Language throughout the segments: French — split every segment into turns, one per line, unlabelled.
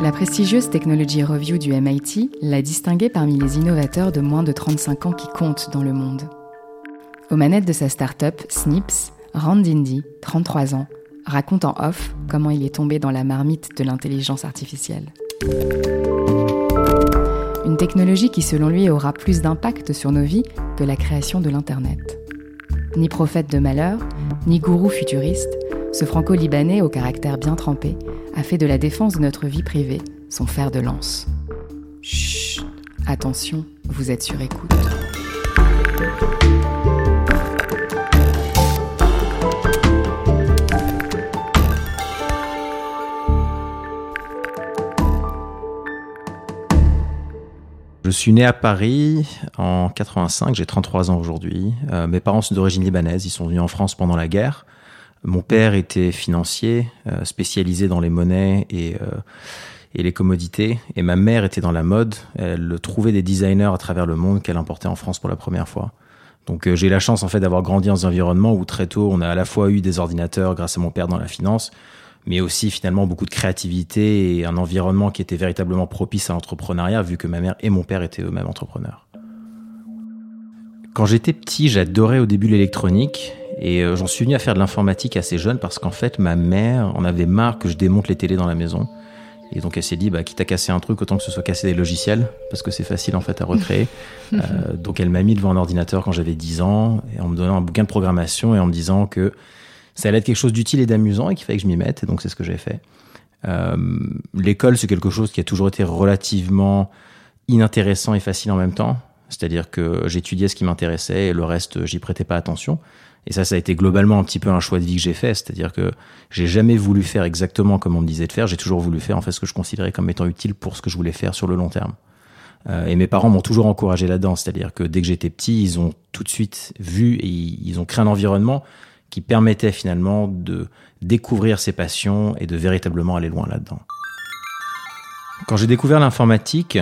La prestigieuse Technology Review du MIT l'a distingué parmi les innovateurs de moins de 35 ans qui comptent dans le monde. Aux manettes de sa start-up, Snips, Randindi, 33 ans, raconte en off comment il est tombé dans la marmite de l'intelligence artificielle. Une technologie qui selon lui aura plus d'impact sur nos vies que la création de l'Internet. Ni prophète de malheur, ni gourou futuriste, ce franco-libanais au caractère bien trempé a fait de la défense de notre vie privée son fer de lance. Chut, attention, vous êtes sur écoute.
Je suis né à Paris en 85, j'ai 33 ans aujourd'hui. Euh, mes parents sont d'origine libanaise, ils sont venus en France pendant la guerre. Mon père était financier, euh, spécialisé dans les monnaies et, euh, et les commodités. Et ma mère était dans la mode. Elle trouvait des designers à travers le monde qu'elle importait en France pour la première fois. Donc j'ai eu la chance en fait d'avoir grandi dans un environnement où très tôt on a à la fois eu des ordinateurs grâce à mon père dans la finance, mais aussi finalement beaucoup de créativité et un environnement qui était véritablement propice à l'entrepreneuriat, vu que ma mère et mon père étaient eux-mêmes entrepreneurs. Quand j'étais petit, j'adorais au début l'électronique et euh, j'en suis venu à faire de l'informatique assez jeune parce qu'en fait, ma mère en avait marre que je démonte les télés dans la maison. Et donc elle s'est dit, bah, quitte à casser un truc, autant que ce soit casser des logiciels, parce que c'est facile en fait à recréer. euh, donc elle m'a mis devant un ordinateur quand j'avais 10 ans, et en me donnant un bouquin de programmation et en me disant que ça allait être quelque chose d'utile et d'amusant et qu'il fallait que je m'y mette. Et donc, c'est ce que j'ai fait. Euh, L'école, c'est quelque chose qui a toujours été relativement inintéressant et facile en même temps. C'est-à-dire que j'étudiais ce qui m'intéressait et le reste, j'y prêtais pas attention. Et ça, ça a été globalement un petit peu un choix de vie que j'ai fait. C'est-à-dire que j'ai jamais voulu faire exactement comme on me disait de faire. J'ai toujours voulu faire en fait ce que je considérais comme étant utile pour ce que je voulais faire sur le long terme. Euh, et mes parents m'ont toujours encouragé là-dedans. C'est-à-dire que dès que j'étais petit, ils ont tout de suite vu et ils ont créé un environnement qui permettait finalement de découvrir ses passions et de véritablement aller loin là-dedans. Quand j'ai découvert l'informatique,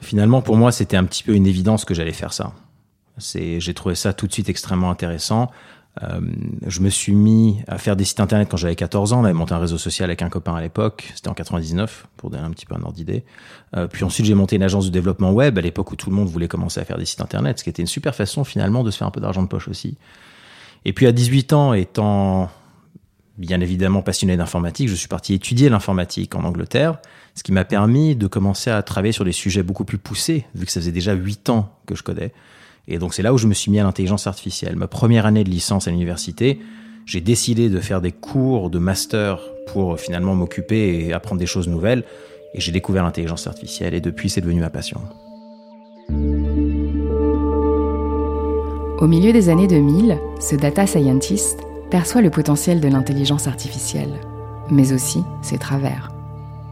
finalement pour moi c'était un petit peu une évidence que j'allais faire ça. J'ai trouvé ça tout de suite extrêmement intéressant. Euh, je me suis mis à faire des sites internet quand j'avais 14 ans. On avait monté un réseau social avec un copain à l'époque. C'était en 99, pour donner un petit peu un ordre d'idée. Euh, puis ensuite, j'ai monté une agence de développement web à l'époque où tout le monde voulait commencer à faire des sites internet, ce qui était une super façon finalement de se faire un peu d'argent de poche aussi. Et puis à 18 ans, étant bien évidemment passionné d'informatique, je suis parti étudier l'informatique en Angleterre, ce qui m'a permis de commencer à travailler sur des sujets beaucoup plus poussés, vu que ça faisait déjà 8 ans que je codais. Et donc c'est là où je me suis mis à l'intelligence artificielle. Ma première année de licence à l'université, j'ai décidé de faire des cours de master pour finalement m'occuper et apprendre des choses nouvelles. Et j'ai découvert l'intelligence artificielle et depuis c'est devenu ma passion.
Au milieu des années 2000, ce data scientist perçoit le potentiel de l'intelligence artificielle, mais aussi ses travers.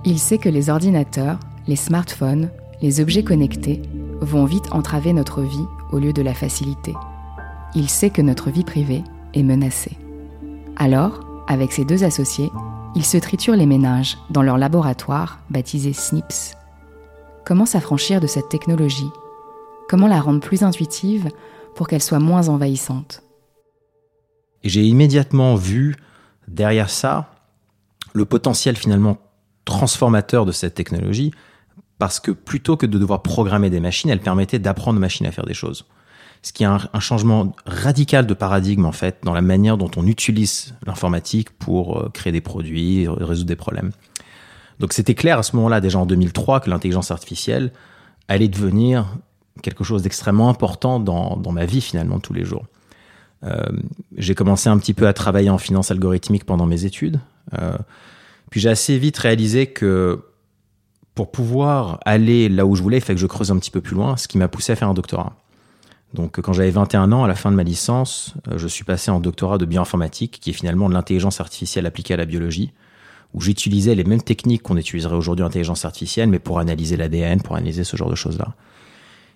Il sait que les ordinateurs, les smartphones, les objets connectés vont vite entraver notre vie au lieu de la faciliter. Il sait que notre vie privée est menacée. Alors, avec ses deux associés, il se triture les ménages dans leur laboratoire baptisé SNIPS. Comment s'affranchir de cette technologie? Comment la rendre plus intuitive pour qu'elle soit moins envahissante?
J'ai immédiatement vu derrière ça le potentiel finalement transformateur de cette technologie, parce que plutôt que de devoir programmer des machines, elle permettait d'apprendre aux machines à faire des choses. Ce qui est un, changement radical de paradigme en fait dans la manière dont on utilise l'informatique pour euh, créer des produits, résoudre des problèmes. Donc c'était clair à ce moment-là, déjà en 2003, que l'intelligence artificielle allait devenir quelque chose d'extrêmement important dans, dans, ma vie finalement tous les jours. Euh, j'ai commencé un petit peu à travailler en finance algorithmique pendant mes études. Euh, puis j'ai assez vite réalisé que pour pouvoir aller là où je voulais, il fallait que je creuse un petit peu plus loin, ce qui m'a poussé à faire un doctorat. Donc quand j'avais 21 ans, à la fin de ma licence, euh, je suis passé en doctorat de bioinformatique, qui est finalement de l'intelligence artificielle appliquée à la biologie, où j'utilisais les mêmes techniques qu'on utiliserait aujourd'hui en intelligence artificielle, mais pour analyser l'ADN, pour analyser ce genre de choses-là.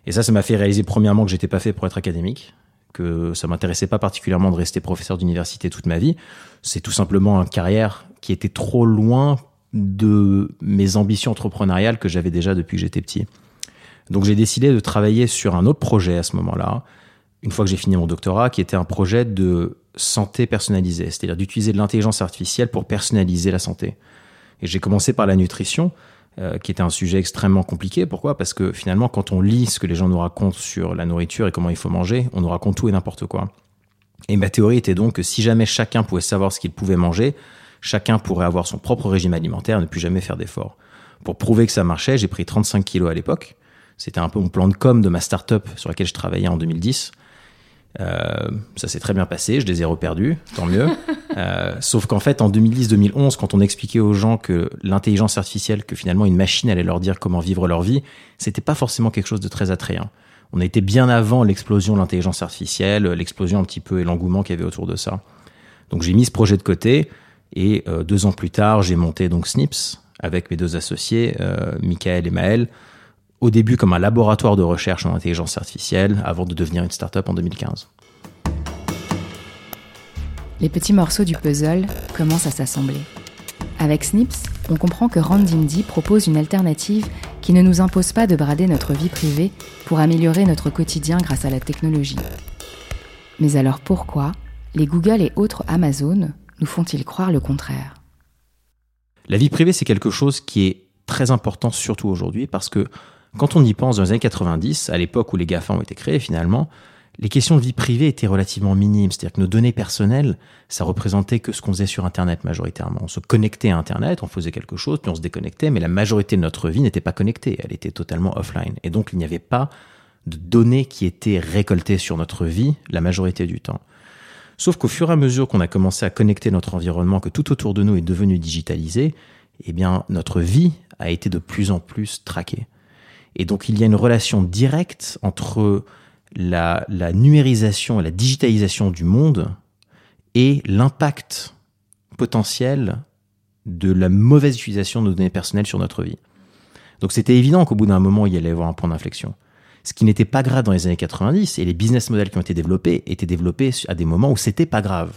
Et ça, ça m'a fait réaliser premièrement que j'étais pas fait pour être académique, que ça m'intéressait pas particulièrement de rester professeur d'université toute ma vie. C'est tout simplement une carrière qui était trop loin de mes ambitions entrepreneuriales que j'avais déjà depuis que j'étais petit. Donc j'ai décidé de travailler sur un autre projet à ce moment-là, une fois que j'ai fini mon doctorat, qui était un projet de santé personnalisée, c'est-à-dire d'utiliser de l'intelligence artificielle pour personnaliser la santé. Et j'ai commencé par la nutrition, euh, qui était un sujet extrêmement compliqué. Pourquoi? Parce que finalement, quand on lit ce que les gens nous racontent sur la nourriture et comment il faut manger, on nous raconte tout et n'importe quoi. Et ma théorie était donc que si jamais chacun pouvait savoir ce qu'il pouvait manger, chacun pourrait avoir son propre régime alimentaire et ne plus jamais faire d'efforts. Pour prouver que ça marchait, j'ai pris 35 kilos à l'époque. C'était un peu mon plan de com de ma start-up sur laquelle je travaillais en 2010. Euh, ça s'est très bien passé, je les ai reperdus, tant mieux. Euh, sauf qu'en fait, en 2010-2011, quand on expliquait aux gens que l'intelligence artificielle, que finalement une machine allait leur dire comment vivre leur vie, c'était pas forcément quelque chose de très attrayant. On été bien avant l'explosion de l'intelligence artificielle, l'explosion un petit peu et l'engouement qu'il y avait autour de ça. Donc j'ai mis ce projet de côté et euh, deux ans plus tard, j'ai monté donc Snips avec mes deux associés, euh, Michael et Maël, au début comme un laboratoire de recherche en intelligence artificielle avant de devenir une start-up en 2015.
Les petits morceaux du puzzle commencent à s'assembler. Avec Snips, on comprend que Randimdi propose une alternative qui ne nous impose pas de brader notre vie privée pour améliorer notre quotidien grâce à la technologie. Mais alors pourquoi les Google et autres Amazon nous font-ils croire le contraire?
La vie privée, c'est quelque chose qui est très important, surtout aujourd'hui, parce que quand on y pense dans les années 90, à l'époque où les GAFA ont été créés finalement, les questions de vie privée étaient relativement minimes. C'est-à-dire que nos données personnelles, ça représentait que ce qu'on faisait sur Internet majoritairement. On se connectait à Internet, on faisait quelque chose, puis on se déconnectait, mais la majorité de notre vie n'était pas connectée, elle était totalement offline. Et donc il n'y avait pas de données qui étaient récoltées sur notre vie la majorité du temps. Sauf qu'au fur et à mesure qu'on a commencé à connecter notre environnement, que tout autour de nous est devenu digitalisé, eh bien notre vie a été de plus en plus traquée. Et donc il y a une relation directe entre la, numérisation et la digitalisation du monde et l'impact potentiel de la mauvaise utilisation de nos données personnelles sur notre vie. Donc c'était évident qu'au bout d'un moment, il y allait y avoir un point d'inflexion. Ce qui n'était pas grave dans les années 90 et les business models qui ont été développés étaient développés à des moments où c'était pas grave.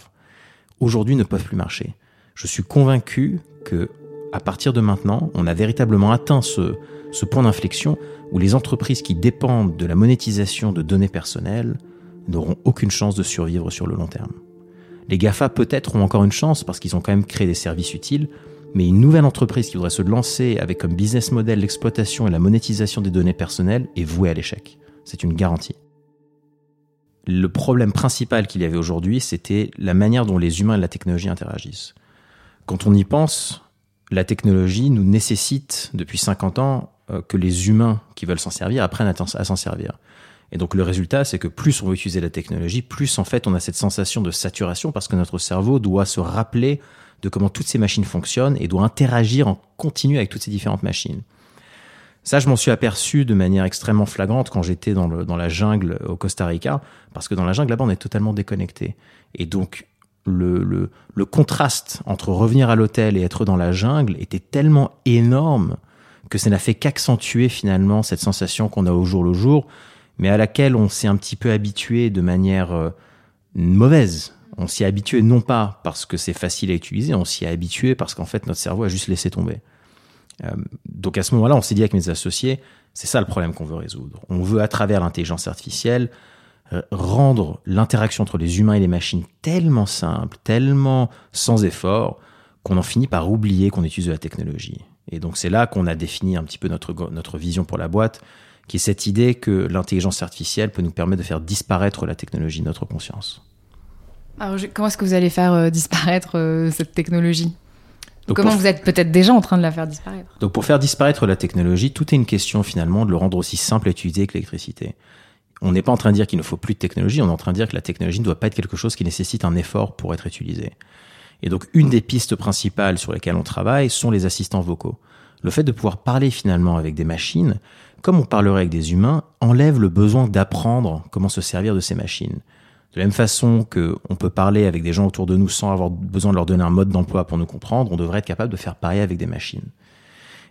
Aujourd'hui ne peuvent plus marcher. Je suis convaincu que à partir de maintenant, on a véritablement atteint ce, ce point d'inflexion où les entreprises qui dépendent de la monétisation de données personnelles n'auront aucune chance de survivre sur le long terme. Les GAFA peut-être ont encore une chance parce qu'ils ont quand même créé des services utiles, mais une nouvelle entreprise qui voudrait se lancer avec comme business model l'exploitation et la monétisation des données personnelles est vouée à l'échec. C'est une garantie. Le problème principal qu'il y avait aujourd'hui, c'était la manière dont les humains et la technologie interagissent. Quand on y pense, la technologie nous nécessite depuis 50 ans euh, que les humains qui veulent s'en servir apprennent à, s'en servir. Et donc le résultat, c'est que plus on veut utiliser la technologie, plus en fait on a cette sensation de saturation parce que notre cerveau doit se rappeler de comment toutes ces machines fonctionnent et doit interagir en continu avec toutes ces différentes machines. Ça, je m'en suis aperçu de manière extrêmement flagrante quand j'étais dans, la jungle au Costa Rica, parce que dans la jungle là-bas, on est totalement déconnecté. Et donc, le, le, le contraste entre revenir à l'hôtel et être dans la jungle était tellement énorme que ça n'a fait qu'accentuer finalement cette sensation qu'on a au jour le jour, mais à laquelle on s'est un petit peu habitué de manière euh, mauvaise. On s'y est habitué non pas parce que c'est facile à utiliser, on s'y est habitué parce qu'en fait notre cerveau a juste laissé tomber. Euh, donc à ce moment-là, on s'est dit avec mes associés, c'est ça le problème qu'on veut résoudre. On veut à travers l'intelligence artificielle euh, rendre l'interaction entre les humains et les machines tellement simple, tellement sans effort, qu'on en finit par oublier qu'on utilise de la technologie. Et donc c'est là qu'on a défini un petit peu notre, notre vision pour la boîte, qui est cette idée que l'intelligence artificielle peut nous permettre de faire disparaître la technologie de notre conscience.
Alors comment est-ce que vous allez faire euh, disparaître euh, cette technologie Comment vous êtes peut-être déjà en train de la faire disparaître
Donc pour faire disparaître la technologie, tout est une question finalement de le rendre aussi simple à utiliser que l'électricité. On n'est pas en train de dire qu'il ne faut plus de technologie, on est en train de dire que la technologie ne doit pas être quelque chose qui nécessite un effort pour être utilisé. Et donc, une des pistes principales sur lesquelles on travaille sont les assistants vocaux. Le fait de pouvoir parler finalement avec des machines, comme on parlerait avec des humains, enlève le besoin d'apprendre comment se servir de ces machines. De la même façon que on peut parler avec des gens autour de nous sans avoir besoin de leur donner un mode d'emploi pour nous comprendre, on devrait être capable de faire pareil avec des machines.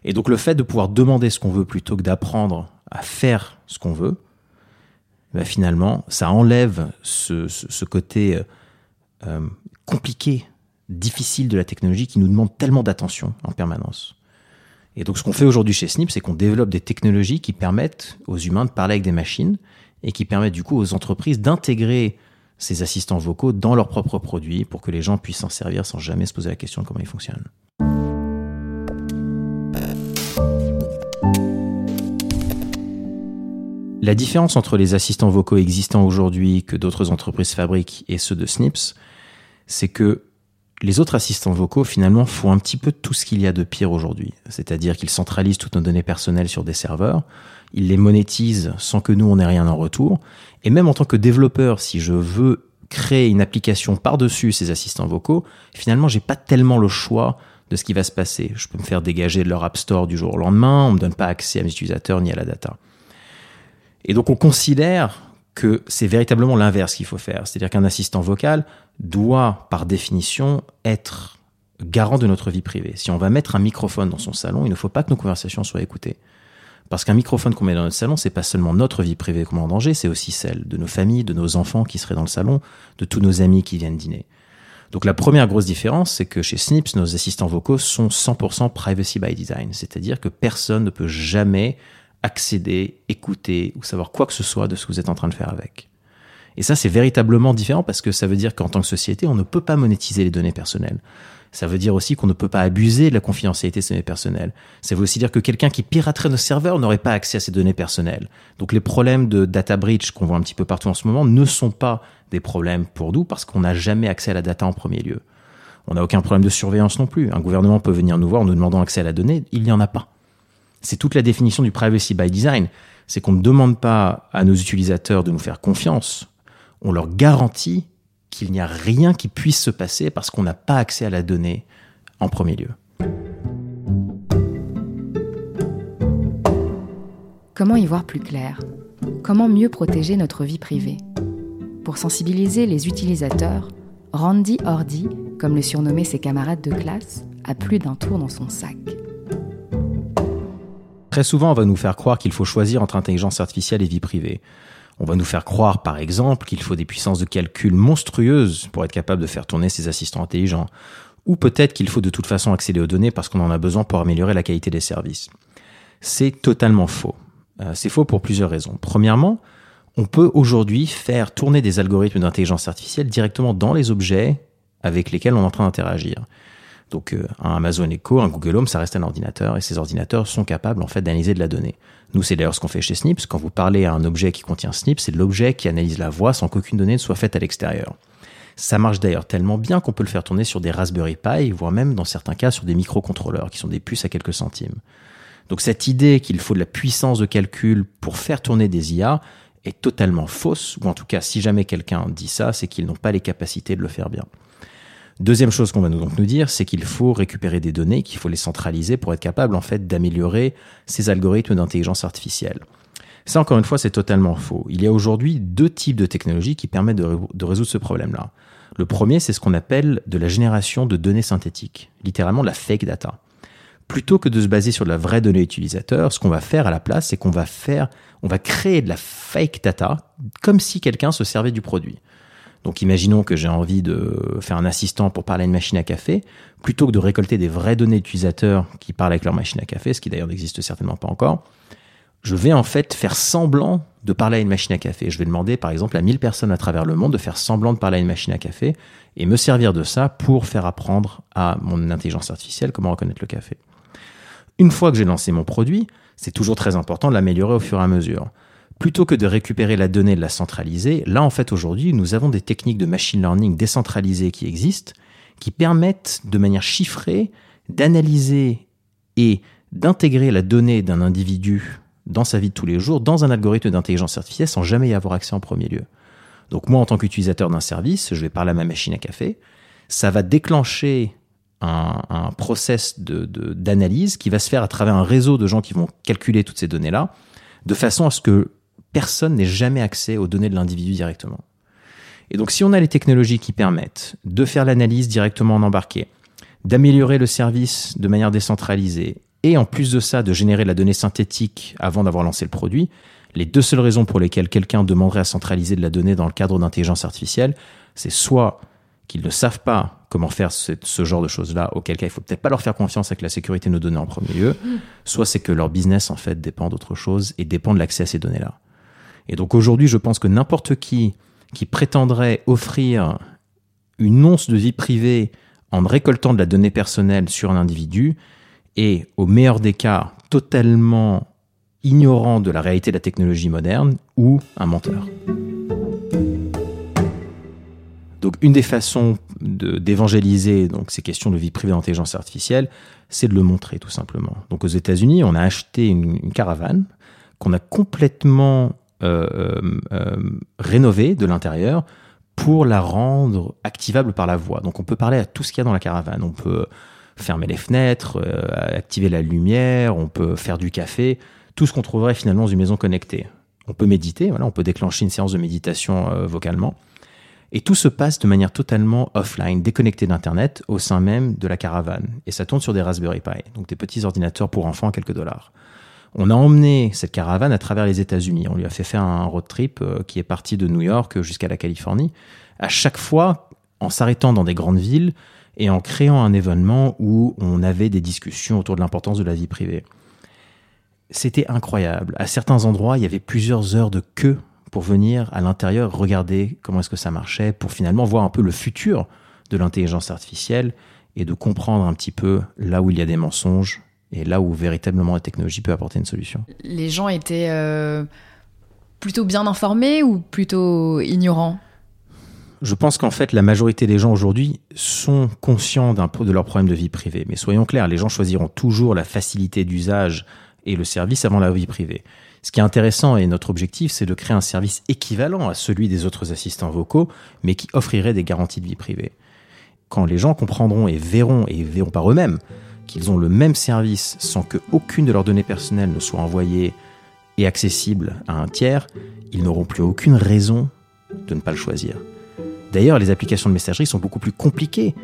Et donc le fait de pouvoir demander ce qu'on veut plutôt que d'apprendre à faire ce qu'on veut, ben finalement, ça enlève ce, côté euh, compliqué difficile de la technologie qui nous demande tellement d'attention en permanence. Et donc ce qu'on fait aujourd'hui chez Snip, c'est qu'on développe des technologies qui permettent aux humains de parler avec des machines et qui permettent du coup aux entreprises d'intégrer ces assistants vocaux dans leurs propres produits pour que les gens puissent s'en servir sans jamais se poser la question de comment ils fonctionnent. La différence entre les assistants vocaux existants aujourd'hui que d'autres entreprises fabriquent et ceux de Snips, c'est que les autres assistants vocaux finalement font un petit peu tout ce qu'il y a de pire aujourd'hui. C'est-à-dire qu'ils centralisent toutes nos données personnelles sur des serveurs, ils les monétisent sans que nous on ait rien en retour. Et même en tant que développeur, si je veux créer une application par-dessus ces assistants vocaux, finalement j'ai pas tellement le choix de ce qui va se passer. Je peux me faire dégager de leur App Store du jour au lendemain, on me donne pas accès à mes utilisateurs ni à la data. Et donc on considère que c'est véritablement l'inverse qu'il faut faire. C'est-à-dire qu'un assistant vocal doit, par définition, être garant de notre vie privée. Si on va mettre un microphone dans son salon, il ne faut pas que nos conversations soient écoutées. Parce qu'un microphone qu'on met dans notre salon, c'est pas seulement notre vie privée qu'on met en danger, c'est aussi celle de nos familles, de nos enfants qui seraient dans le salon, de tous nos amis qui viennent dîner. Donc la première grosse différence, c'est que chez Snips, nos assistants vocaux sont 100% privacy by design, c'est-à-dire que personne ne peut jamais accéder, écouter ou savoir quoi que ce soit de ce que vous êtes en train de faire avec. Et ça, c'est véritablement différent parce que ça veut dire qu'en tant que société, on ne peut pas monétiser les données personnelles. Ça veut dire aussi qu'on ne peut pas abuser de la confidentialité de ces données personnelles. Ça veut aussi dire que quelqu'un qui piraterait nos serveurs n'aurait pas accès à ces données personnelles. Donc les problèmes de data breach qu'on voit un petit peu partout en ce moment ne sont pas des problèmes pour nous parce qu'on n'a jamais accès à la data en premier lieu. On n'a aucun problème de surveillance non plus. Un gouvernement peut venir nous voir en nous demandant accès à la donnée, il n'y en a pas. C'est toute la définition du privacy by design. C'est qu'on ne demande pas à nos utilisateurs de nous faire confiance. On leur garantit qu'il n'y a rien qui puisse se passer parce qu'on n'a pas accès à la donnée en premier lieu.
Comment y voir plus clair? Comment mieux protéger notre vie privée? Pour sensibiliser les utilisateurs, Randy Ordi, comme le surnommaient ses camarades de classe, a plus d'un tour dans son sac.
Très souvent, on va nous faire croire qu'il faut choisir entre intelligence artificielle et vie privée. On va nous faire croire, par exemple, qu'il faut des puissances de calcul monstrueuses pour être capable de faire tourner ces assistants intelligents. Ou peut-être qu'il faut de toute façon accéder aux données parce qu'on en a besoin pour améliorer la qualité des services. C'est totalement faux. Euh, c'est faux pour plusieurs raisons. Premièrement, on peut aujourd'hui faire tourner des algorithmes d'intelligence artificielle directement dans les objets avec lesquels on est en train d'interagir. Donc euh, un Amazon Echo, un Google Home, ça reste un ordinateur et ces ordinateurs sont capables en fait d'analyser de la donnée. Nous, c'est d'ailleurs ce qu'on fait chez Snips. Quand vous parlez à un objet qui contient Snips, c'est l'objet qui analyse la voix sans qu'aucune donnée ne soit faite à l'extérieur. Ça marche d'ailleurs tellement bien qu'on peut le faire tourner sur des Raspberry Pi, voire même dans certains cas sur des microcontrôleurs qui sont des puces à quelques centimes. Donc cette idée qu'il faut de la puissance de calcul pour faire tourner des IA est totalement fausse, ou en tout cas si jamais quelqu'un dit ça, c'est qu'ils n'ont pas les capacités de le faire bien. Deuxième chose qu'on va nous donc nous dire, c'est qu'il faut récupérer des données, qu'il faut les centraliser pour être capable en fait d'améliorer ces algorithmes d'intelligence artificielle. Ça encore une fois, c'est totalement faux. Il y a aujourd'hui deux types de technologies qui permettent de, résoudre ce problème-là. Le premier, c'est ce qu'on appelle de la génération de données synthétiques, littéralement la fake data. Plutôt que de se baser sur de la vraie donnée utilisateur, ce qu'on va faire à la place, c'est qu'on va faire, on va créer de la fake data comme si quelqu'un se servait du produit. Donc imaginons que j'ai envie de faire un assistant pour parler à une machine à café, plutôt que de récolter des vraies données d'utilisateurs qui parlent avec leur machine à café, ce qui d'ailleurs n'existe certainement pas encore, je vais en fait faire semblant de parler à une machine à café. Je vais demander par exemple à 1000 personnes à travers le monde de faire semblant de parler à une machine à café et me servir de ça pour faire apprendre à mon intelligence artificielle comment reconnaître le café. Une fois que j'ai lancé mon produit, c'est toujours très important de l'améliorer au fur et à mesure plutôt que de récupérer la donnée et de la centraliser, là en fait aujourd'hui nous avons des techniques de machine learning décentralisées qui existent, qui permettent de manière chiffrée d'analyser et d'intégrer la donnée d'un individu dans sa vie de tous les jours dans un algorithme d'intelligence artificielle sans jamais y avoir accès en premier lieu. Donc moi en tant qu'utilisateur d'un service, je vais parler à ma machine à café, ça va déclencher un, process d'analyse de, qui va se faire à travers un réseau de gens qui vont calculer toutes ces données-là, de façon à ce que personne n'ait jamais accès aux données de l'individu directement. Et donc si on a les technologies qui permettent de faire l'analyse directement en embarqué, d'améliorer le service de manière décentralisée, et en plus de ça de générer la donnée synthétique avant d'avoir lancé le produit, les deux seules raisons pour lesquelles quelqu'un demanderait à centraliser de la donnée dans le cadre d'intelligence artificielle, c'est soit qu'ils ne savent pas comment faire ce, genre de choses-là, auquel cas il faut peut-être pas leur faire confiance avec la sécurité de nos données en premier lieu, soit c'est que leur business en fait dépend d'autre chose et dépend de l'accès à ces données-là. Et donc aujourd'hui, je pense que n'importe qui qui prétendrait offrir une once de vie privée en récoltant de la donnée personnelle sur un individu est, au meilleur des cas, totalement ignorant de la réalité de la technologie moderne ou un menteur. Donc une des façons d'évangéliser donc ces questions de vie privée d'intelligence artificielle, c'est de le montrer tout simplement. Donc aux États-Unis, on a acheté une, caravane qu'on a complètement rénovée de l'intérieur pour la rendre activable par la voix. Donc on peut parler à tout ce qu'il y a dans la caravane. On peut fermer les fenêtres, activer la lumière, on peut faire du café, tout ce qu'on trouverait finalement dans une maison connectée. On peut méditer, voilà, on peut déclencher une séance de méditation vocalement. Et tout se passe de manière totalement offline, déconnecté d'Internet, au sein même de la caravane. Et ça tourne sur des Raspberry Pi, donc des petits ordinateurs pour enfants à quelques dollars. On a emmené cette caravane à travers les États-Unis. On lui a fait faire un road trip euh, qui est parti de New York jusqu'à la Californie. À chaque fois, en s'arrêtant dans des grandes villes et en créant un événement où on avait des discussions autour de l'importance de la vie privée. C'était incroyable. À certains endroits, il y avait plusieurs heures de queue pour venir à l'intérieur regarder comment est-ce que ça marchait, pour finalement voir un peu le futur de l'intelligence artificielle et de comprendre un petit peu là où il y a des mensonges et là où véritablement la technologie peut apporter une solution.
Les gens étaient euh, plutôt bien informés ou plutôt ignorants?
Je pense qu'en fait, la majorité des gens aujourd'hui sont conscients de leurs problèmes de vie privée. Mais soyons clairs, les gens choisiront toujours la facilité d'usage et le service avant la vie privée. Ce qui est intéressant et notre objectif, c'est de créer un service équivalent à celui des autres assistants vocaux, mais qui offrirait des garanties de vie privée. Quand les gens comprendront et verront, et verront par eux-mêmes, qu'ils ont le même service sans que aucune de leurs données personnelles ne soit envoyée et accessible à un tiers, ils n'auront plus aucune raison de ne pas le choisir. D'ailleurs, les applications de messagerie sont beaucoup plus compliquées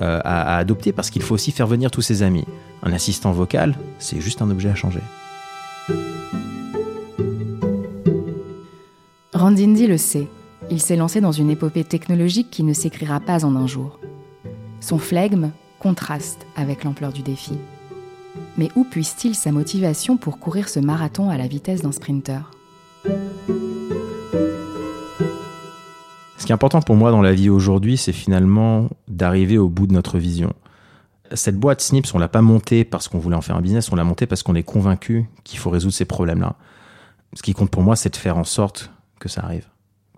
euh, à adopter parce qu'il faut aussi faire venir tous ses amis. Un assistant vocal, c'est juste un objet à changer.
Randindi le sait. Il s'est lancé dans une épopée technologique qui ne s'écrira pas en un jour. Son flegme contraste avec l'ampleur du défi. Mais où puise-t-il sa motivation pour courir ce marathon à la vitesse d'un sprinter?
Ce qui est important pour moi dans la vie aujourd'hui, c'est finalement d'arriver au bout de notre vision. Cette boîte Snips, on l'a pas montée parce qu'on voulait en faire un business, on l'a montée parce qu'on est convaincu qu'il faut résoudre ces problèmes-là. Ce qui compte pour moi, c'est de faire en sorte que ça arrive.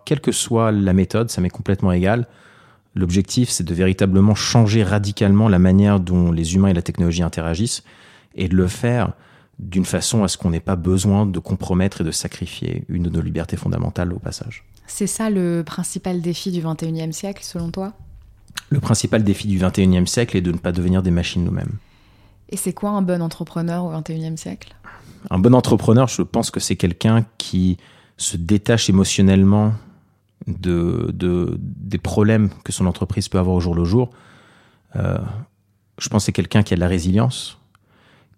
Quelle que soit la méthode, ça m'est complètement égal. L'objectif, c'est de véritablement changer radicalement la manière dont les humains et la technologie interagissent et de le faire d'une façon à ce qu'on n'ait pas besoin de compromettre et de sacrifier une de nos libertés fondamentales au passage.
C'est ça le principal défi du 21e siècle, selon toi?
Le principal défi du 21e siècle est de ne pas devenir des machines nous-mêmes.
Et c'est quoi un bon entrepreneur au 21e siècle?
Un bon entrepreneur, je pense que c'est quelqu'un qui se détache émotionnellement de, des problèmes que son entreprise peut avoir au jour le jour. Euh, je pense que c'est quelqu'un qui a de la résilience,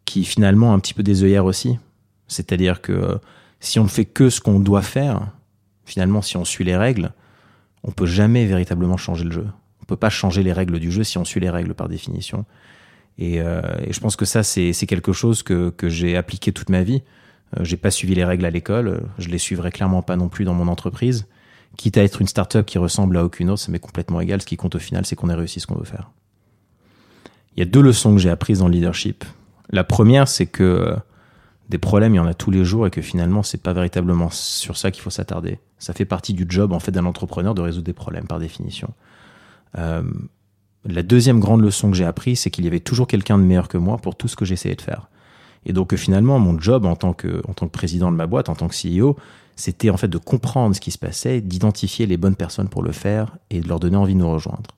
qui finalement a un petit peu des œillères aussi. C'est-à-dire que euh, si on ne fait que ce qu'on doit faire, finalement, si on suit les règles, on peut jamais véritablement changer le jeu. On peut pas changer les règles du jeu si on suit les règles par définition. Et, euh, je pense que ça, c'est quelque chose que, que j'ai appliqué toute ma vie. Euh, j'ai pas suivi les règles à l'école, je les suivrai clairement pas non plus dans mon entreprise. Quitte à être une start-up qui ressemble à aucune autre, ça m'est complètement égal. Ce qui compte au final, c'est qu'on ait réussi ce qu'on veut faire. Il y a deux leçons que j'ai apprises dans le leadership. La première, c'est que euh, des problèmes, il y en a tous les jours et que finalement, c'est pas véritablement sur ça qu'il faut s'attarder. Ça fait partie du job en fait d'un entrepreneur de résoudre des problèmes par définition. Euh, la deuxième grande leçon que j'ai apprise, c'est qu'il y avait toujours quelqu'un de meilleur que moi pour tout ce que j'essayais de faire. Et donc finalement, mon job en tant que, en tant que président de ma boîte, en tant que CEO, c'était en fait de comprendre ce qui se passait, d'identifier les bonnes personnes pour le faire et de leur donner envie de nous rejoindre.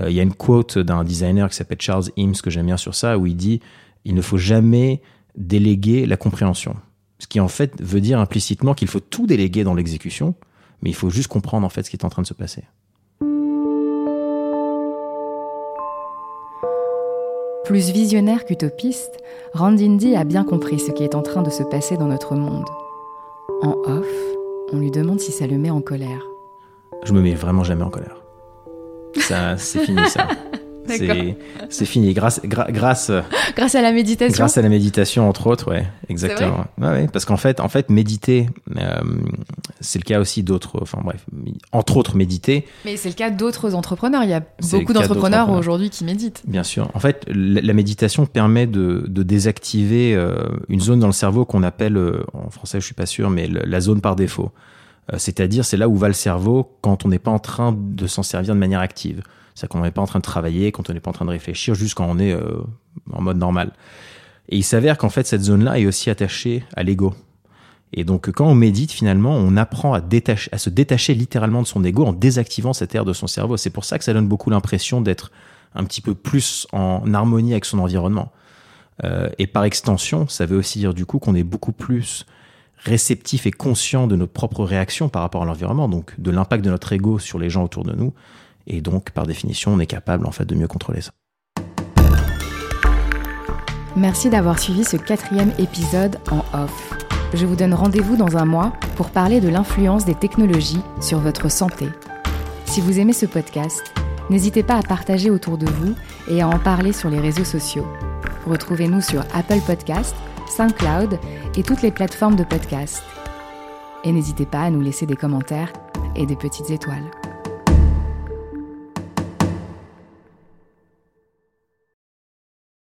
Euh, il y a une quote d'un designer qui s'appelle Charles Eames que j'aime bien sur ça, où il dit il ne faut jamais déléguer la compréhension. Ce qui en fait veut dire implicitement qu'il faut tout déléguer dans l'exécution, mais il faut juste comprendre en fait ce qui est en train de se passer.
Plus visionnaire qu'utopiste, Randindi a bien compris ce qui est en train de se passer dans notre monde. En off, on lui demande si ça le met en colère.
Je me mets vraiment jamais en colère. Ça, c'est fini ça. C'est fini. Grâce, grâce,
grâce à la méditation.
Grâce à la méditation, entre autres, ouais, exactement. Ouais, parce qu'en fait, en fait, méditer, euh, c'est le cas aussi d'autres. Enfin bref, entre autres, méditer.
Mais c'est le cas d'autres entrepreneurs. Il y a beaucoup d'entrepreneurs aujourd'hui qui méditent.
Bien sûr. En fait, la, méditation permet de, de désactiver euh, une zone dans le cerveau qu'on appelle, euh, en français, je suis pas sûr, mais la zone par défaut. C'est-à-dire, c'est là où va le cerveau quand on n'est pas en train de s'en servir de manière active. C'est-à-dire qu'on n'est pas en train de travailler, quand on n'est pas en train de réfléchir, juste quand on est euh, en mode normal. Et il s'avère qu'en fait, cette zone-là est aussi attachée à l'ego. Et donc, quand on médite, finalement, on apprend à, se détacher littéralement de son ego en désactivant cette aire de son cerveau. C'est pour ça que ça donne beaucoup l'impression d'être un petit peu plus en harmonie avec son environnement. Euh, et par extension, ça veut aussi dire du coup qu'on est beaucoup plus réceptif et conscient de notre propre réaction par rapport à l'environnement, donc de l'impact de notre ego sur les gens autour de nous, et donc, par définition, on est capable en fait de mieux contrôler ça.
Merci d'avoir suivi ce quatrième épisode en off. Je vous donne rendez-vous dans un mois pour parler de l'influence des technologies sur votre santé. Si vous aimez ce podcast, n'hésitez pas à partager autour de vous et à en parler sur les réseaux sociaux. Retrouvez-nous sur Apple Podcast, SoundCloud et toutes les plateformes de podcast. Et n'hésitez pas à nous laisser des commentaires et des petites étoiles.